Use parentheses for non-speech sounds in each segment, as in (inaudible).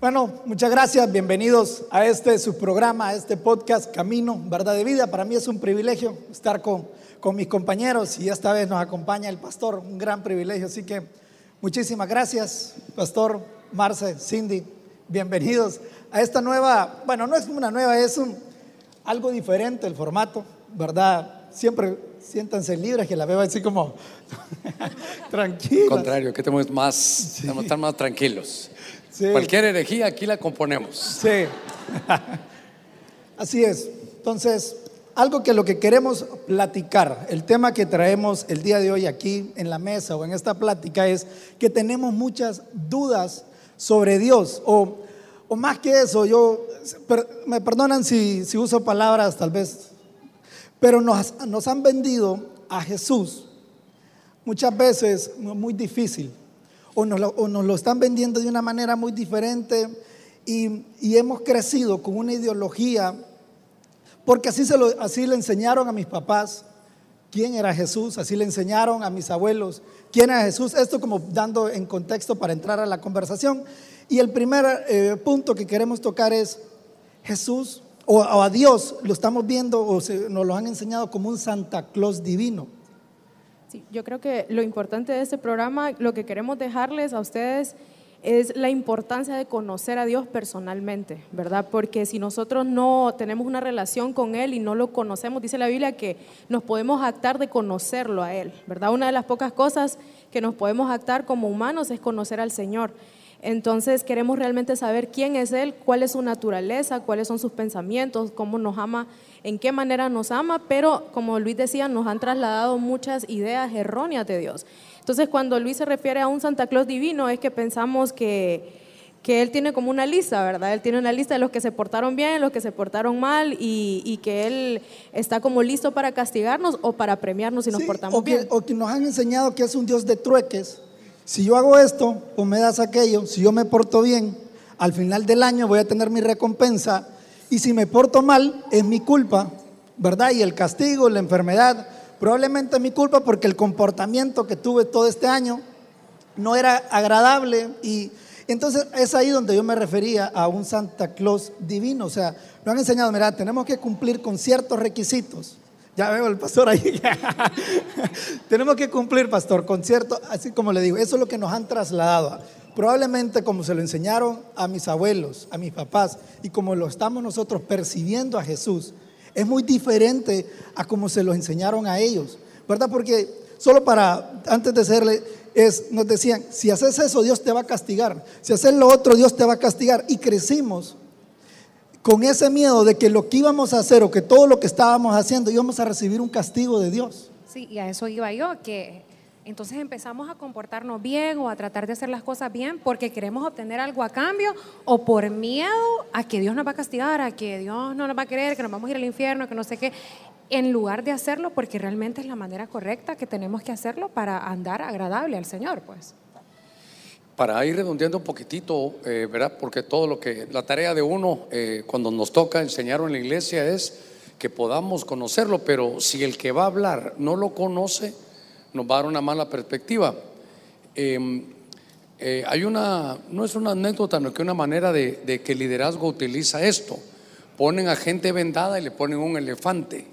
Bueno, muchas gracias, bienvenidos a este su programa, a este podcast Camino, Verdad de Vida. Para mí es un privilegio estar con, con mis compañeros y esta vez nos acompaña el pastor, un gran privilegio. Así que muchísimas gracias, pastor Marce, Cindy, bienvenidos a esta nueva, bueno, no es una nueva, es un, algo diferente el formato, ¿verdad? Siempre siéntanse libres que la veo así como (laughs) tranquila. contrario, que tenemos más, que estar más tranquilos. Cualquier herejía aquí la componemos. Sí. (laughs) Así es. Entonces, algo que lo que queremos platicar, el tema que traemos el día de hoy aquí en la mesa o en esta plática es que tenemos muchas dudas sobre Dios o, o más que eso, yo, me perdonan si, si uso palabras tal vez, pero nos, nos han vendido a Jesús muchas veces muy difícil o nos, lo, están vendiendo de una manera muy diferente y, hemos crecido con una ideología, porque así, se así le enseñaron a mis papás quién era Jesús, así le enseñaron a mis abuelos quién era Jesús, esto como dando en contexto para entrar a la conversación. Y el primer eh, punto que queremos tocar es Jesús o, a Dios lo estamos viendo o nos lo han enseñado como un Santa Claus divino. Sí, yo creo que lo importante de este programa, lo que queremos dejarles a ustedes es la importancia de conocer a Dios personalmente, ¿verdad? Porque si nosotros no tenemos una relación con Él y no lo conocemos, dice la Biblia que nos podemos actar de conocerlo a Él, ¿verdad? Una de las pocas cosas que nos podemos actar como humanos es conocer al Señor. Entonces queremos realmente saber quién es Él, cuál es su naturaleza, cuáles son sus pensamientos, cómo nos ama, en qué manera nos ama, pero como Luis decía, nos han trasladado muchas ideas erróneas de Dios. Entonces cuando Luis se refiere a un Santa Claus divino es que pensamos que, que Él tiene como una lista, ¿verdad? Él tiene una lista de los que se portaron bien, los que se portaron mal y, y que Él está como listo para castigarnos o para premiarnos si nos portamos bien. O que nos han enseñado que es un Dios de trueques si yo hago esto, pues me das aquello. Si yo me porto bien, al final del año voy a tener mi recompensa. Y si me porto mal, es mi culpa, ¿verdad? Y el castigo, la enfermedad, probablemente es mi culpa porque el comportamiento que tuve todo este año no era agradable. Y entonces es ahí donde yo me refería a un Santa Claus divino. O sea, lo han enseñado, mira, tenemos que cumplir con ciertos requisitos. Ya veo el pastor ahí. (laughs) Tenemos que cumplir, pastor, con cierto, así como le digo, eso es lo que nos han trasladado. Probablemente como se lo enseñaron a mis abuelos, a mis papás, y como lo estamos nosotros percibiendo a Jesús, es muy diferente a como se lo enseñaron a ellos, ¿verdad? Porque solo para, antes de serle, es, nos decían, si haces eso, Dios te va a castigar. Si haces lo otro, Dios te va a castigar. Y crecimos con ese miedo de que lo que íbamos a hacer o que todo lo que estábamos haciendo íbamos a recibir un castigo de Dios. Sí, y a eso iba yo, que entonces empezamos a comportarnos bien o a tratar de hacer las cosas bien porque queremos obtener algo a cambio o por miedo a que Dios nos va a castigar, a que Dios no nos va a querer, que nos vamos a ir al infierno, que no sé qué, en lugar de hacerlo porque realmente es la manera correcta que tenemos que hacerlo para andar agradable al Señor, pues para ir redondeando un poquitito, eh, ¿verdad? Porque todo lo que, la tarea de uno eh, cuando nos toca enseñar en la iglesia es que podamos conocerlo, pero si el que va a hablar no lo conoce, nos va a dar una mala perspectiva. Em, eh, hay una, no es una anécdota, no que una manera de, de que el liderazgo utiliza esto. Ponen a gente vendada y le ponen un elefante.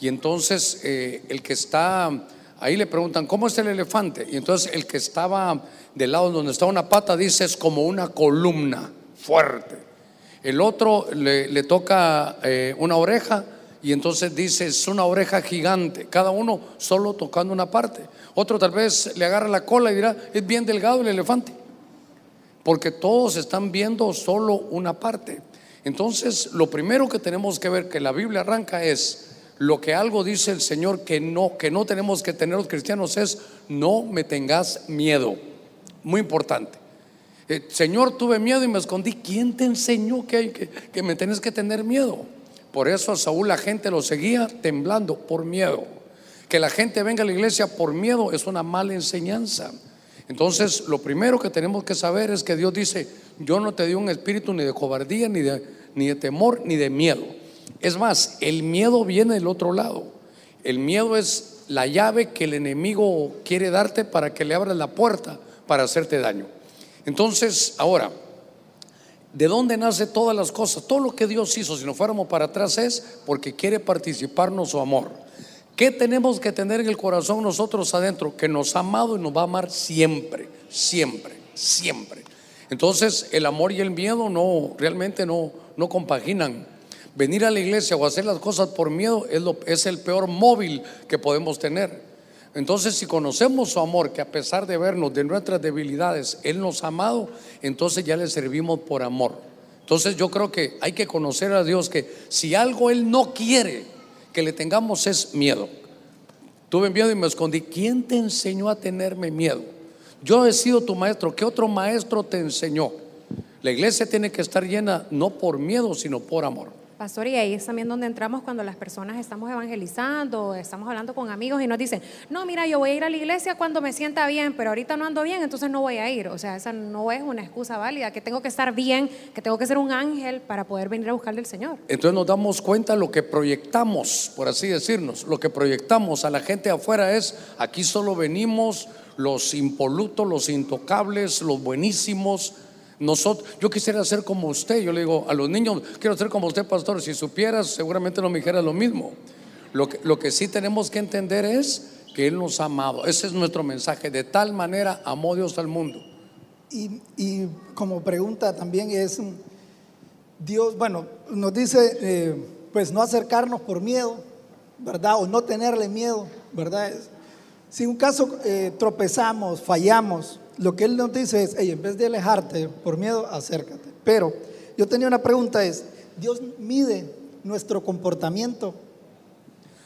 Y entonces el que está ahí le preguntan, ¿cómo es el elefante? Y entonces el que estaba del lado donde está una pata dice es como una columna fuerte. El otro le, toca eh, una oreja y entonces dice es una oreja gigante, cada uno solo tocando una parte. Otro tal vez le agarra la cola y dirá, es bien delgado el elefante, porque todos están viendo solo una parte. Entonces, lo primero que tenemos que ver que la Biblia arranca es lo que algo dice el Señor que no que no tenemos que tener los cristianos es no me tengas miedo. Muy importante. Eh, Señor, tuve miedo y me escondí. ¿Quién te enseñó que, que, que me tenés que tener miedo? Por eso a Saúl la gente lo seguía temblando por miedo. Que la gente venga a la iglesia por miedo es una mala enseñanza. Entonces, lo primero que tenemos que saber es que Dios dice, yo no te di un espíritu ni de cobardía, ni de, ni de temor, ni de miedo. Es más, el miedo viene del otro lado. El miedo es la llave que el enemigo quiere darte para que le abras la puerta para hacerte daño. Entonces, ahora, ¿De dónde nace todas las cosas? Todo lo que Dios hizo, si nos fuéramos para atrás, es porque quiere participarnos su amor. ¿Qué tenemos que tener en el corazón nosotros adentro? Que nos ha amado y nos va a amar siempre, siempre, siempre. Entonces, el amor y el miedo no, realmente no, no compaginan. Venir a la iglesia o hacer las cosas por miedo es, el peor móvil que podemos tener. Entonces, si conocemos su amor, que a pesar de vernos de nuestras debilidades, Él nos ha amado, entonces ya le servimos por amor. Entonces yo creo que hay que conocer a Dios que si algo Él no quiere que le tengamos es miedo. Tuve miedo y me escondí. ¿Quién te enseñó a tenerme miedo? Yo he sido tu maestro. ¿Qué otro maestro te enseñó? La iglesia tiene que estar llena no por miedo, sino por amor. Pastor, y ahí es también donde entramos cuando las personas estamos evangelizando, estamos hablando con amigos y nos dicen, no, mira, yo voy a ir a la iglesia cuando me sienta bien, pero ahorita no ando bien, entonces no voy a ir. O sea, esa no es una excusa válida, que tengo que estar bien, que tengo que ser un ángel para poder venir a buscar del Señor. Entonces nos damos cuenta lo que proyectamos, por así decirnos, lo que proyectamos a la gente afuera es, aquí solo venimos los impolutos, los intocables, los buenísimos, nosotros, yo quisiera ser como usted. Yo le digo a los niños, quiero ser como usted, pastor. Si supieras, seguramente no me dijera lo mismo. Lo que, lo que sí tenemos que entender es que Él nos ha amado. Ese es nuestro mensaje. De tal manera amó Dios al mundo. Y, y como pregunta también es, Dios, bueno, nos dice, eh, pues no acercarnos por miedo, ¿verdad? O no tenerle miedo, ¿verdad? Si un caso eh, tropezamos, fallamos, lo que Él nos dice es, hey, en vez de alejarte por miedo, acércate. Pero yo tenía una pregunta, es, ¿Dios mide nuestro comportamiento?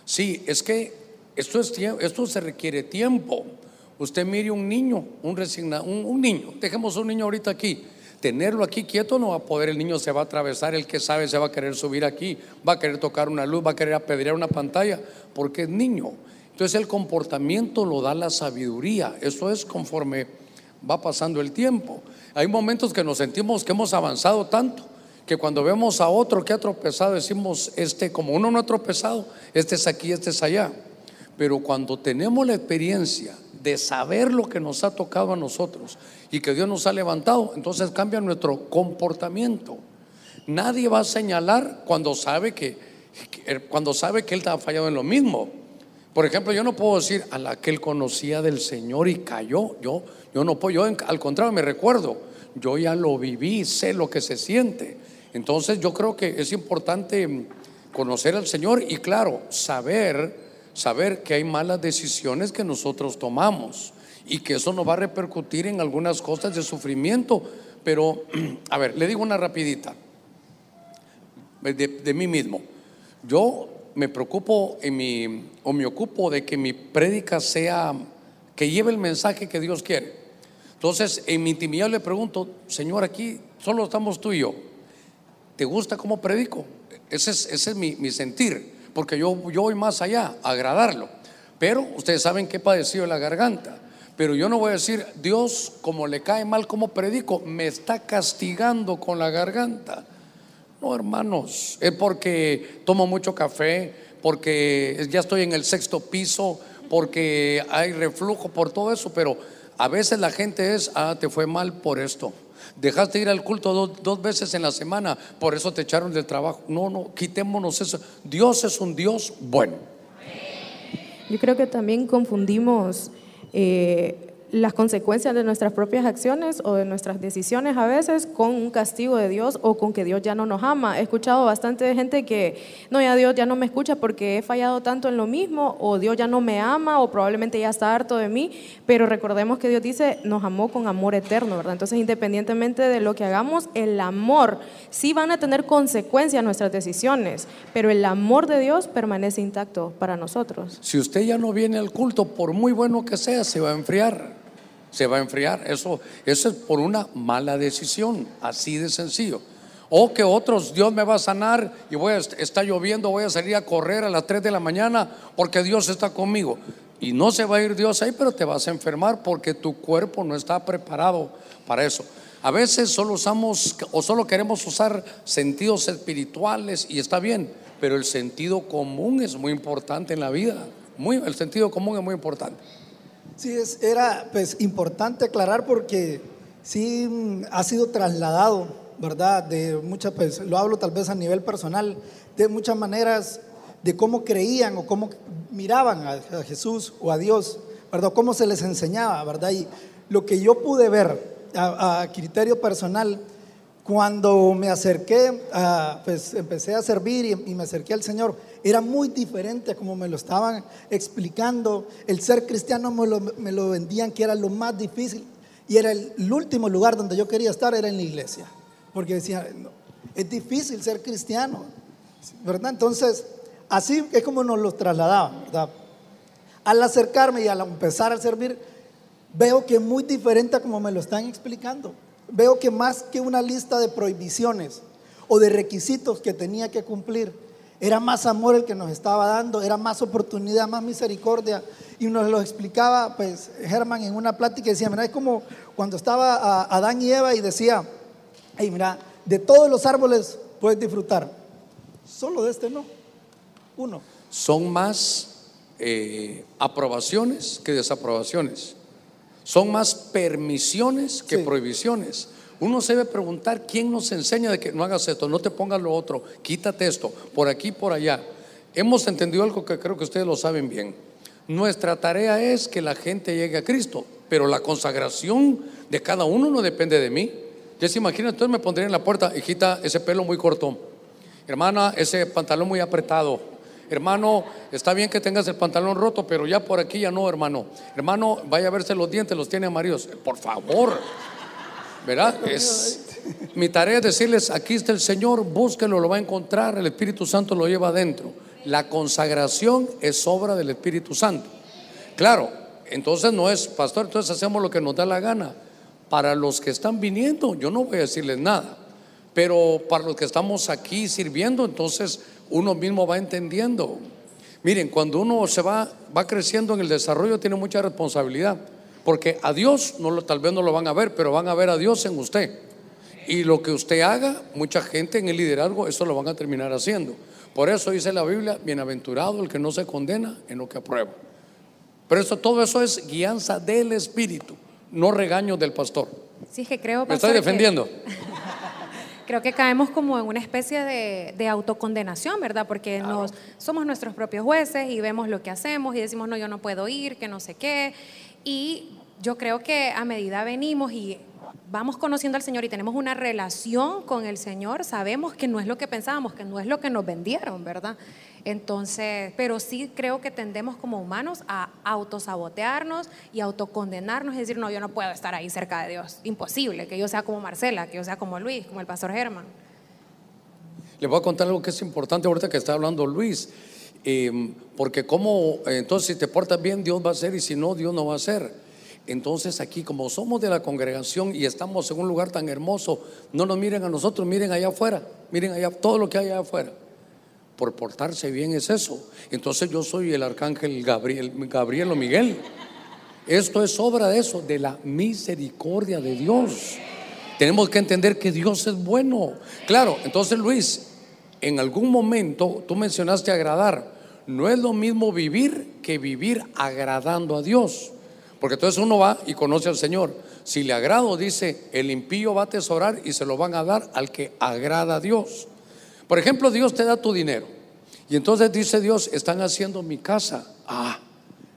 Sí, es que esto, es, esto se requiere tiempo. Usted mire un niño, un, resignado, un, niño, dejemos un niño ahorita aquí, tenerlo aquí quieto no va a poder, el niño se va a atravesar, el que sabe se va a querer subir aquí, va a querer tocar una luz, va a querer apedrear una pantalla, porque es niño. Entonces el comportamiento lo da la sabiduría, eso es conforme va pasando el tiempo. Hay momentos que nos sentimos que hemos avanzado tanto que cuando vemos a otro que ha tropezado decimos, este como uno no ha tropezado, este es aquí, este es allá. Pero cuando tenemos la experiencia de saber lo que nos ha tocado a nosotros y que Dios nos ha levantado, entonces cambia nuestro comportamiento. Nadie va a señalar cuando sabe que, cuando sabe que él ha fallado en lo mismo. Por ejemplo, yo no puedo decir a la que él conocía del Señor y cayó. Yo, yo no puedo, yo al contrario me recuerdo, yo ya lo viví, sé lo que se siente. Entonces yo creo que es importante conocer al Señor y claro, saber, saber que hay malas decisiones que nosotros tomamos y que eso nos va a repercutir en algunas cosas de sufrimiento. Pero, (clears throat) a ver, le digo una rapidita de, de mí mismo. Yo me preocupo o me ocupo de que mi prédica sea, que lleve el mensaje que Dios quiere. Entonces, en mi intimidad le pregunto, Señor, aquí solo estamos tú y yo. ¿Te gusta cómo predico? Ese es, mi, sentir, porque yo, voy más allá, agradarlo. Pero ustedes saben que he padecido la garganta. Pero yo no voy a decir, Dios, como le cae mal como predico, me está castigando con la garganta. No, hermanos, es porque tomo mucho café, porque ya estoy en el sexto piso, porque hay reflujo por todo eso, pero a veces la gente es, ah, te fue mal por esto. Dejaste ir al culto dos, dos, veces en la semana, por eso te echaron del trabajo. No, no, quitémonos eso. Dios es un Dios bueno. Yo creo que también confundimos eh, las consecuencias de nuestras propias acciones o de nuestras decisiones a veces con un castigo de Dios o con que Dios ya no nos ama. He escuchado bastante gente que, no, ya Dios ya no me escucha porque he fallado tanto en lo mismo o Dios ya no me ama o probablemente ya está harto de mí, pero recordemos que Dios dice, nos amó con amor eterno, ¿verdad? Entonces, independientemente de lo que hagamos, el amor, sí van a tener consecuencias nuestras decisiones, pero el amor de Dios permanece intacto para nosotros. Si usted ya no viene al culto, por muy bueno que sea, se va a enfriar se va a enfriar. Eso, eso es por una mala decisión, así de sencillo. O que otros, Dios me va a sanar y voy a, está lloviendo, voy a salir a correr a las 3 de la mañana porque Dios está conmigo. Y no se va a ir Dios ahí, pero te vas a enfermar porque tu cuerpo no está preparado para eso. A veces solo usamos o solo queremos usar sentidos espirituales y está bien, pero el sentido común es muy importante en la vida. Muy, el sentido común es muy importante. Sí, es, era pues importante aclarar porque sí mm, ha sido trasladado ¿verdad? De muchas, pues, lo hablo tal vez a nivel personal, de muchas maneras de cómo creían o cómo miraban a, Jesús o a Dios, ¿verdad? Cómo se les enseñaba, ¿verdad? Y lo que yo pude ver a, criterio personal, cuando me acerqué, a, pues empecé a servir y me acerqué al Señor, era muy diferente como me lo estaban explicando. El ser cristiano me lo, me lo vendían que era lo más difícil y era el, último lugar donde yo quería estar, era en la iglesia. Porque decían, no, es difícil ser cristiano, ¿verdad? Entonces, así es como nos lo trasladaban, ¿verdad? Al acercarme y al empezar a servir, veo que es muy diferente a como me lo están explicando. Veo que más que una lista de prohibiciones o de requisitos que tenía que cumplir, era más amor el que nos estaba dando, era más oportunidad, más misericordia. Y nos lo explicaba, pues, Germán en una plática decía, mira, es como cuando estaba a Adán y Eva y decía, hey, mira, de todos los árboles puedes disfrutar, solo de este no, uno. Son más eh, aprobaciones que desaprobaciones. Son más permisiones que Sí. prohibiciones. Uno se debe preguntar quién nos enseña de que no hagas esto, no te pongas lo otro, quítate esto, por aquí, por allá. Hemos entendido algo que creo que ustedes lo saben bien. Nuestra tarea es que la gente llegue a Cristo, pero la consagración de cada uno no depende de mí. Ya se imagina, entonces me pondría en la puerta, hijita, ese pelo muy corto. Hermana, ese pantalón muy apretado. Hermano, está bien que tengas el pantalón roto, pero ya por aquí ya no, hermano. Hermano, vaya a verse los dientes, los tiene amarillos. Por favor. ¿Verdad? Es mi tarea es decirles, aquí está el Señor, búsquelo, lo va a encontrar, el Espíritu Santo lo lleva adentro. La consagración es obra del Espíritu Santo. Claro, entonces no es, pastor, entonces hacemos lo que nos da la gana. Para los que están viniendo, yo no voy a decirles nada. Pero para los que estamos aquí sirviendo, entonces uno mismo va entendiendo. Miren, cuando uno se va, va creciendo en el desarrollo, tiene mucha responsabilidad. Porque a Dios no lo, tal vez no lo van a ver, pero van a ver a Dios en usted. Y lo que usted haga, mucha gente en el liderazgo, eso lo van a terminar haciendo. Por eso dice la Biblia, bienaventurado el que no se condena en lo que aprueba. Pero eso, todo eso es guianza del Espíritu, no regaño del pastor. Sí, es que creo, Me estoy pastor, que- defendiendo. (laughs) Creo que caemos como en una especie de, de autocondenación, ¿verdad? Porque nos, somos nuestros propios jueces y vemos lo que hacemos y decimos, no, yo no puedo ir, que no sé qué. Y yo creo que a medida venimos y vamos conociendo al Señor y tenemos una relación con el Señor, sabemos que no es lo que pensábamos, que no es lo que nos vendieron, ¿verdad? Entonces, pero sí creo que tendemos como humanos a autosabotearnos y autocondenarnos y decir, no, yo no puedo estar ahí cerca de Dios. Imposible que yo sea como Marcela, que yo sea como Luis, como el pastor Germán. Le voy a contar algo que es importante ahorita que está hablando Luis. Eh, porque como, eh, entonces si te portas bien, Dios va a hacer y si no, Dios no va a hacer. Entonces aquí, como somos de la congregación y estamos en un lugar tan hermoso, no nos miren a nosotros, miren allá afuera, miren allá, todo lo que hay allá afuera. Por portarse bien es eso. Entonces yo soy el arcángel Gabriel, Gabriel o Miguel. Esto es obra de eso, de la misericordia de Dios. Tenemos que entender que Dios es bueno. Claro, entonces Luis, en algún momento tú mencionaste agradar. No es lo mismo vivir que vivir agradando a Dios. Porque entonces uno va y conoce al Señor. Si le agrado, dice, el impío va a atesorar y se lo van a dar al que agrada a Dios. Por ejemplo, Dios te da tu dinero. Y entonces dice Dios, están haciendo mi casa. Ah,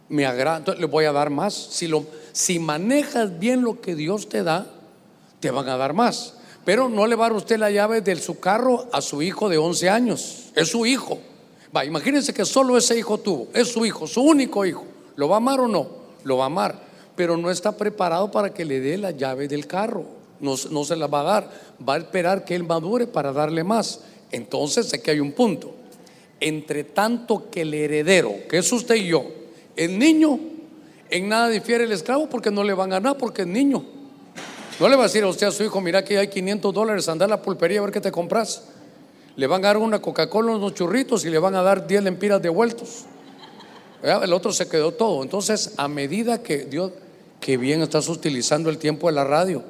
me agrada, entonces le voy a dar más. Si, lo, si manejas bien lo que Dios te da, te van a dar más. Pero no le va a dar usted la llave de su carro a su hijo de 11 años. Es su hijo. Va, imagínense que solo ese hijo tuvo. Es su hijo, su único hijo. ¿Lo va a amar o no? Lo va a amar. Pero no está preparado para que le dé la llave del carro. No, no se la va a dar. Va a esperar que él madure para darle más. Entonces que hay un punto. Entre tanto que el heredero, que es usted y yo, el niño, en nada difiere el esclavo porque no le van a ganar porque es niño. No le va a decir a usted a su hijo, mira que hay 500 dólares, anda a la pulpería a ver qué te compras. Le van a dar una Coca-Cola, unos churritos y le van a dar 10 lempiras de vueltos. ¿Verdad? El otro se quedó todo. Entonces, a medida que Dios, qué bien estás utilizando el tiempo de la radio,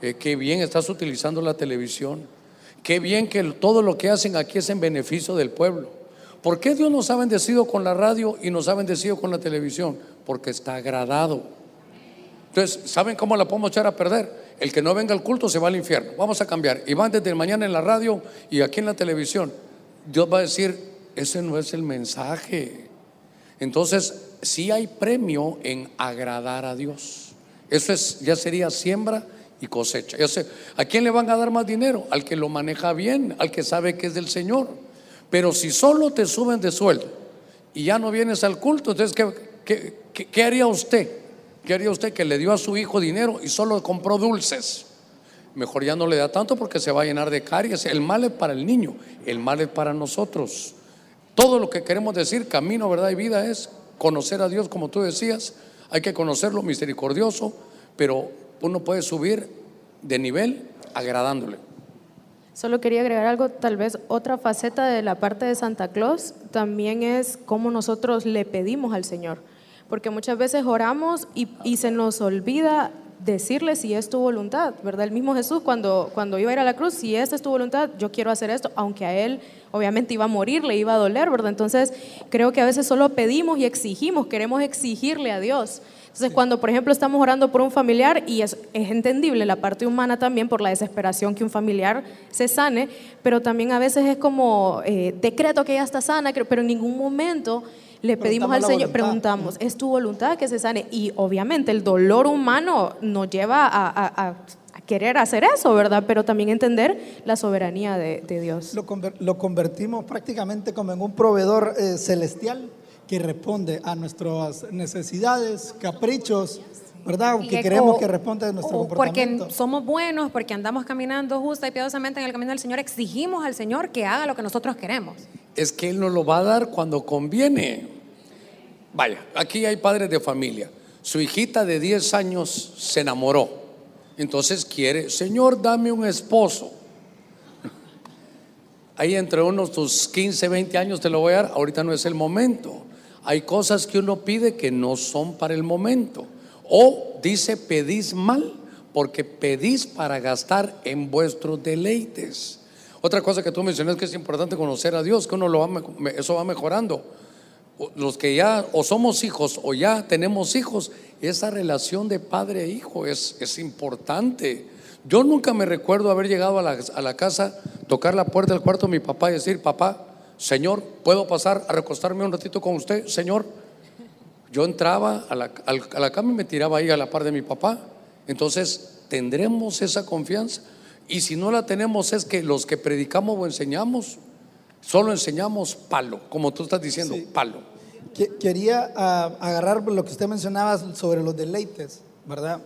eh, qué bien estás utilizando la televisión, qué bien que todo lo que hacen aquí es en beneficio del pueblo. ¿Por qué Dios nos ha bendecido con la radio y nos ha bendecido con la televisión? Porque está agradado. Entonces, ¿saben cómo la podemos echar a perder? El que no venga al culto se va al infierno. Vamos a cambiar. Y van desde mañana en la radio y aquí en la televisión. Dios va a decir, ese no es el mensaje. Entonces, sí hay premio en agradar a Dios. Eso es, ya sería siembra y cosecha. Ya ¿A quién le van a dar más dinero? Al que lo maneja bien, al que sabe que es del Señor. Pero si solo te suben de sueldo y ya no vienes al culto, entonces, ¿qué, qué, qué haría usted? ¿Qué haría usted que le dio a su hijo dinero y solo compró dulces? Mejor ya no le da tanto porque se va a llenar de caries. El mal es para el niño, el mal es para nosotros. Todo lo que queremos decir, camino, verdad y vida, es conocer a Dios, como tú decías. Hay que conocerlo misericordioso, pero uno puede subir de nivel agradándole. Solo quería agregar algo, tal vez otra faceta de la parte de Santa Claus también es cómo nosotros le pedimos al Señor, porque muchas veces oramos y, y se nos olvida decirle si es tu voluntad, ¿verdad? El mismo Jesús cuando, cuando iba a ir a la cruz, si esta es tu voluntad, yo quiero hacer esto, aunque a él obviamente iba a morir, le iba a doler, ¿verdad? Entonces creo que a veces solo pedimos y exigimos, queremos exigirle a Dios. Entonces cuando, por ejemplo, estamos orando por un familiar, y es, es entendible la parte humana también por la desesperación que un familiar se sane, pero también a veces es como eh, decreto que ya está sana, pero en ningún momento le pedimos al Señor, preguntamos, ¿es tu voluntad que se sane? Y obviamente el dolor humano nos lleva a, querer hacer eso, ¿verdad? Pero también entender la soberanía de, Dios. Lo, convertimos prácticamente como en un proveedor eh, celestial que responde a nuestras necesidades, caprichos, ¿verdad? que, queremos que responda a nuestro comportamiento. Porque somos buenos, porque andamos caminando justa y piadosamente en el camino del Señor, exigimos al Señor que haga lo que nosotros queremos. Es que Él nos lo va a dar cuando conviene. Vaya, aquí hay padres de familia. Su hijita de 10 años se enamoró. Entonces quiere, Señor, dame un esposo. Ahí entre unos tus 15, 20 años te lo voy a dar. Ahorita no es el momento. Hay cosas que uno pide que no son para el momento. O dice, pedís mal porque pedís para gastar en vuestros deleites. Otra cosa que tú mencionas que es importante conocer a Dios, que uno lo va, eso va mejorando los que ya o somos hijos o ya tenemos hijos, esa relación de padre e hijo es, es importante. Yo nunca me recuerdo haber llegado a la, a la, casa, tocar la puerta del cuarto de mi papá y decir, papá, Señor, ¿puedo pasar a recostarme un ratito con usted? Señor, yo entraba a la, a la cama y me tiraba ahí a la par de mi papá. Entonces, ¿tendremos esa confianza? Y si no la tenemos es que los que predicamos o enseñamos, Solo enseñamos palo, como tú estás diciendo, palo. Quería ah, agarrar lo que usted mencionaba sobre los deleites, ¿verdad?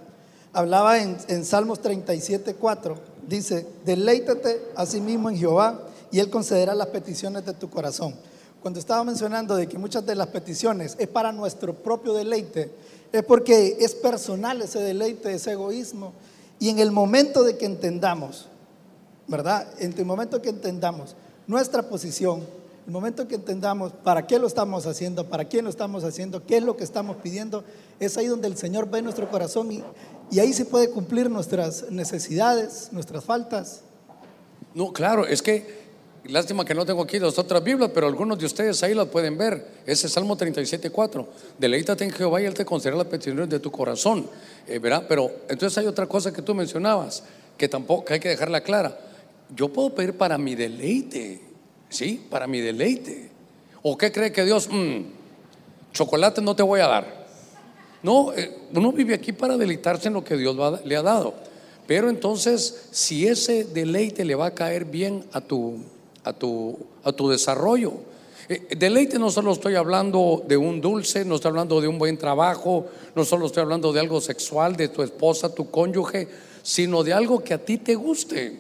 Hablaba en, en Salmos 37, 4. Dice, deleítate a sí mismo en Jehová y Él concederá las peticiones de tu corazón. Cuando estaba mencionando de que muchas de las peticiones es para nuestro propio deleite, es porque es personal ese deleite, ese egoísmo. Y en el momento de que entendamos, ¿verdad? En el momento que entendamos nuestra posición, el momento que entendamos para qué lo estamos haciendo, para quién lo estamos haciendo, qué es lo que estamos pidiendo, es ahí donde el Señor ve nuestro corazón y, y ahí se puede cumplir nuestras necesidades, nuestras faltas. No, claro, es que Lástima que no tengo aquí las otras Biblias, pero algunos de ustedes ahí las pueden ver. Ese es Salmo 37.4. Deleítate en Jehová y Él te concederá las peticiones de tu corazón. Eh, ¿verdad? Pero entonces hay otra cosa que tú mencionabas, que tampoco hay que dejarla clara yo puedo pedir para mi deleite, ¿sí? Para mi deleite. ¿O qué cree que Dios, mm, chocolate no te voy a dar? No, eh, uno vive aquí para deleitarse en lo que Dios le ha dado. Pero entonces, si ese deleite le va a caer bien a tu, a tu, a tu desarrollo, eh, deleite no solo estoy hablando de un dulce, no estoy hablando de un buen trabajo, no solo estoy hablando de algo sexual, de tu esposa, tu cónyuge, sino de algo que a ti te guste.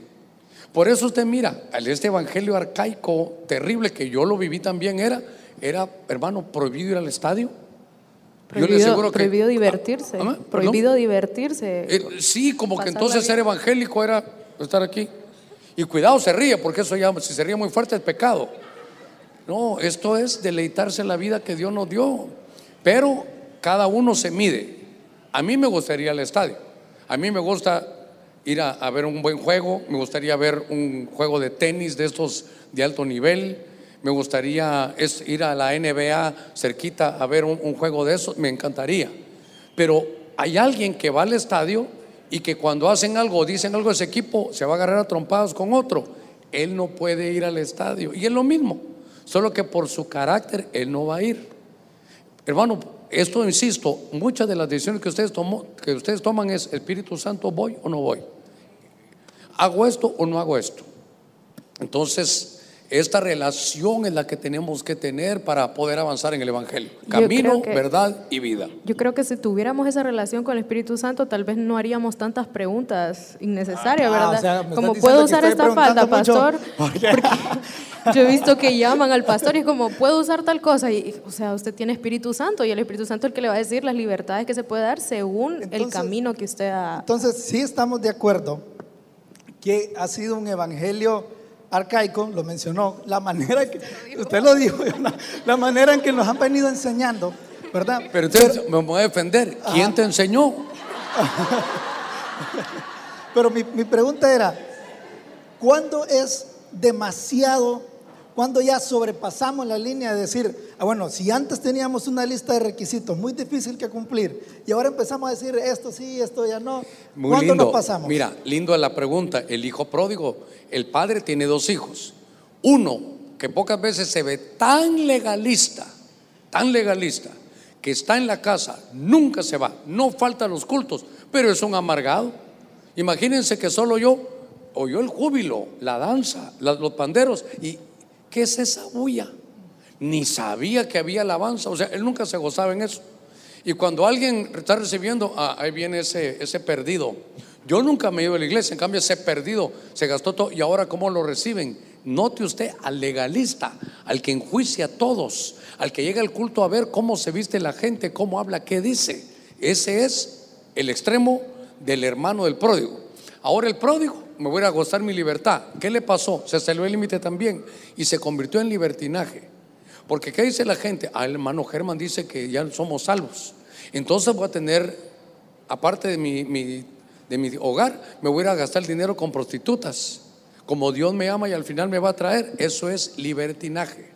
Por eso usted mira, este evangelio arcaico terrible que yo lo viví también era, era, hermano, prohibido ir al estadio. Prohibido, prohibido divertirse. ¿Ah? Prohibido divertirse. Eh, sí, como que entonces ser evangélico era estar aquí. Y cuidado, se ríe, porque eso ya, si se ríe muy fuerte, es pecado. No, esto es deleitarse en la vida que Dios nos dio. Pero cada uno se mide. A mí me gustaría al estadio. A mí me gusta ir a, ver un buen juego, me gustaría ver un juego de tenis de estos de alto nivel, me gustaría ir a la NBA cerquita a ver un, juego de esos, me encantaría. Pero hay alguien que va al estadio y que cuando hacen algo dicen algo ese equipo se va a agarrar a trompadas con otro, él no puede ir al estadio. Y es lo mismo, solo que por su carácter él no va a ir. Hermano, esto insisto, muchas de las decisiones que ustedes, tomó, que ustedes toman es, Espíritu Santo, ¿voy o no voy? ¿Hago esto o no hago esto? Entonces, esta relación es la que tenemos que tener para poder avanzar en el Evangelio. Camino, que- verdad y vida. Yo creo que si tuviéramos esa relación con el Espíritu Santo, tal vez no haríamos tantas preguntas innecesarias, Ah, ¿verdad? o sea, como puedo usar esta falda, pastor, (laughs) porque yo he visto que llaman al pastor y es como, puedo usar tal cosa, y, o sea, usted tiene Espíritu Santo y el Espíritu Santo es el que le va a decir las libertades que se puede dar según el Entonces- camino que usted ha... Entonces, sí estamos de acuerdo que ha sido un evangelio arcaico, lo mencionó, la manera que, usted lo dijo, la, la manera en que nos han venido enseñando, ¿verdad? Pero entonces me voy a defender. ¿Quién te enseñó? (laughs) Pero mi, mi pregunta era, ¿cuándo es demasiado, cuando ya sobrepasamos la línea de decir, ah, bueno, si antes teníamos una lista de requisitos muy difícil que cumplir y ahora empezamos a decir esto sí, esto ya no, Muy ¿cuándo lindo. nos pasamos? Mira, lindo la pregunta. El hijo pródigo, el padre tiene dos hijos. Uno que pocas veces se ve tan legalista, tan legalista, que está en la casa, nunca se va, no falta a los cultos, pero es un amargado. Imagínense que solo yo oyó el júbilo, la danza, la- los panderos y ¿qué es esa bulla? Ni sabía que había alabanza, o sea, él nunca se gozaba en eso. Y cuando alguien está recibiendo, ah, ahí viene ese, ese perdido. Yo nunca me he ido a la iglesia, en cambio ese perdido se gastó todo y ahora cómo lo reciben. Note usted al legalista, al que enjuicia a todos, al que llega al culto a ver cómo se viste la gente, cómo habla, qué dice. Ese es el extremo del hermano del pródigo. Ahora el pródigo, me voy a gozar mi libertad. ¿Qué le pasó? Se salió el límite también y se convirtió en libertinaje. Porque ¿qué dice la gente? Ah, el hermano Germán dice que ya somos salvos. Entonces voy a tener, aparte de mi, mi- de mi hogar, me voy a gastar el dinero con prostitutas. Como Dios me ama y al final me va a traer, eso es libertinaje.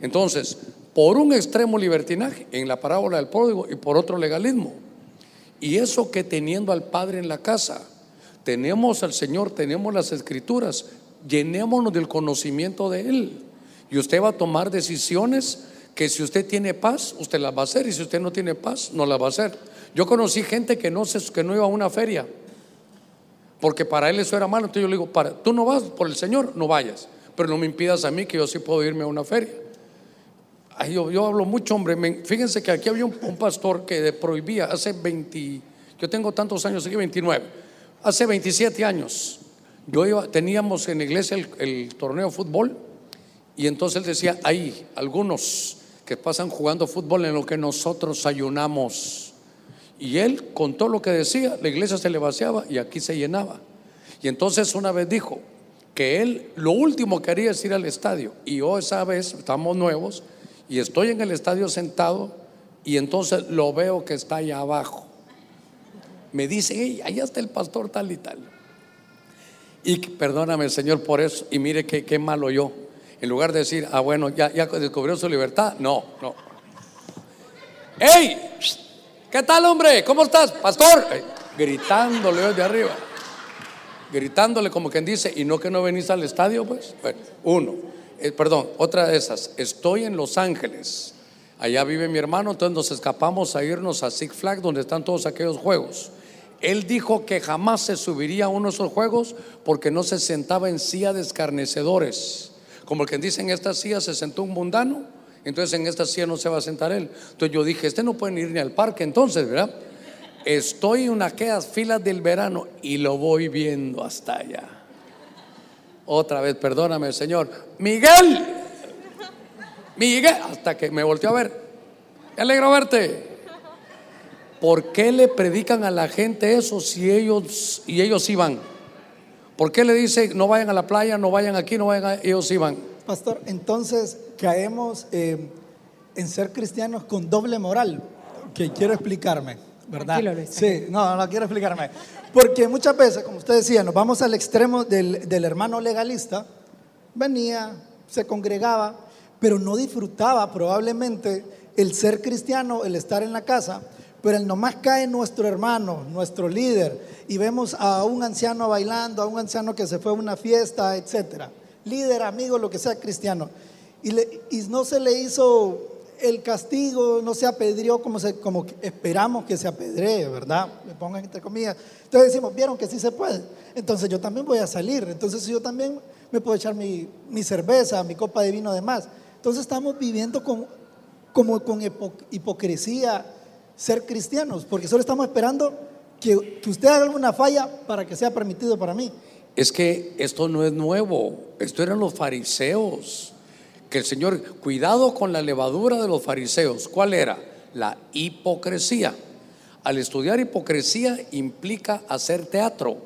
Entonces, por un extremo libertinaje en la parábola del pródigo y por otro legalismo. Y eso que teniendo al Padre en la casa, tenemos al Señor, tenemos las escrituras, llenémonos del conocimiento de Él. Y usted va a tomar decisiones que si usted tiene paz, usted las va a hacer. Y si usted no tiene paz, no las va a hacer. Yo conocí gente que no, que no iba a una feria, porque para él eso era malo. Entonces yo le digo, para, tú no vas por el Señor, no vayas. Pero no me impidas a mí que yo sí puedo irme a una feria. Ay, yo, yo hablo mucho, hombre. Fíjense que aquí había un pastor que prohibía hace 20, yo tengo tantos años aquí, 29, hace 27 años. Yo iba, teníamos en la iglesia el, torneo de fútbol y entonces él decía, hay algunos que pasan jugando fútbol en lo que nosotros ayunamos. Y él, con todo lo que decía, la iglesia se le vaciaba y aquí se llenaba. Y entonces una vez dijo que él lo último que haría es ir al estadio. Y yo esa vez, estamos nuevos, y estoy en el estadio sentado, y entonces lo veo que está allá abajo. Me dice, hey, allá está el pastor tal y tal. Y perdóname, Señor, por eso. Y mire qué, qué malo yo. En lugar de decir, ah, bueno, ya, ya descubrió su libertad. No, no. ¡Hey! ¿Qué tal, hombre? ¿Cómo estás, pastor? Gritándole desde arriba. Gritándole como quien dice, ¿y no que no venís al estadio? Pues, bueno, uno. Eh, perdón, otra de esas. Estoy en Los Ángeles. Allá vive mi hermano, entonces nos escapamos a irnos a Six Flags, donde están todos aquellos juegos. Él dijo que jamás se subiría a uno de esos juegos porque no se sentaba en silla de escarnecedores. Como el que dice en esta silla se sentó un mundano, entonces en esta silla no se va a sentar él. Entonces yo dije, este no puede ir ni al parque entonces, ¿verdad? Estoy en aquellas filas del verano y lo voy viendo hasta allá. Otra vez, perdóname, Señor. Miguel, Miguel, hasta que me volteó a ver. Me alegro verte. ¿Por qué le predican a la gente eso si ellos y ellos iban? ¿Por qué le dice no vayan a la playa, no vayan aquí, no vayan a, ellos iban? Pastor, entonces caemos eh, en ser cristianos con doble moral, que quiero explicarme, ¿verdad? Tranquilo, Luis, Sí, no, no quiero explicarme. Porque muchas veces, como usted decía, nos vamos al extremo del, del hermano legalista, venía, se congregaba, pero no disfrutaba probablemente el ser cristiano, el estar en la casa, Pero el nomás cae nuestro hermano, nuestro líder, y vemos a un anciano bailando, a un anciano que se fue a una fiesta, etcétera. Líder, amigo, lo que sea cristiano. Y, no se le hizo el castigo, no se apedreó como, se, como esperamos que se apedree, ¿verdad? Me pongan entre comillas. Entonces decimos, vieron que sí se puede. Entonces yo también voy a salir. Entonces yo también me puedo echar mi, mi cerveza, mi copa de vino de más. Entonces estamos viviendo con, como con hipo- hipocresía ser cristianos, porque solo estamos esperando que, usted haga alguna falla para que sea permitido para mí. Es que esto no es nuevo, esto eran los fariseos. Que el Señor, cuidado con la levadura de los fariseos. ¿Cuál era? La hipocresía. Al estudiar hipocresía implica hacer teatro.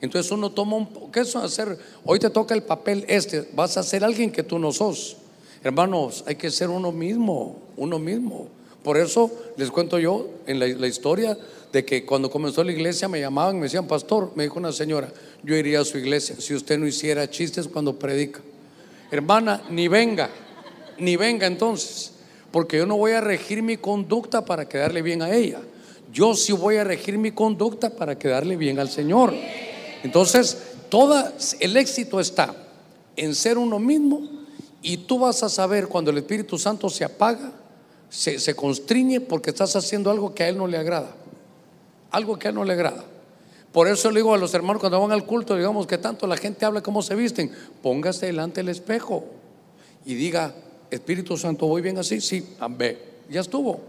Entonces uno toma un... ¿Qué es hacer? Hoy te toca el papel este, vas a ser alguien que tú no sos. Hermanos, hay que ser uno mismo, uno mismo. Por eso les cuento yo en la, historia de que cuando comenzó la iglesia me llamaban, me decían, pastor, me dijo una señora, yo iría a su iglesia si usted no hiciera chistes cuando predica. Hermana, ni venga, ni venga entonces, porque yo no voy a regir mi conducta para quedarle bien a ella. Yo sí voy a regir mi conducta para quedarle bien al Señor. Entonces, toda el éxito está en ser uno mismo y tú vas a saber cuando el Espíritu Santo se apaga, se, se constriñe porque estás haciendo algo que a Él no le agrada. Algo que a Él no le agrada. Por eso le digo a los hermanos cuando van al culto, digamos que tanto la gente habla cómo se visten, póngase delante del espejo y diga, Espíritu Santo, ¿voy bien así? Sí, amén. Ya estuvo.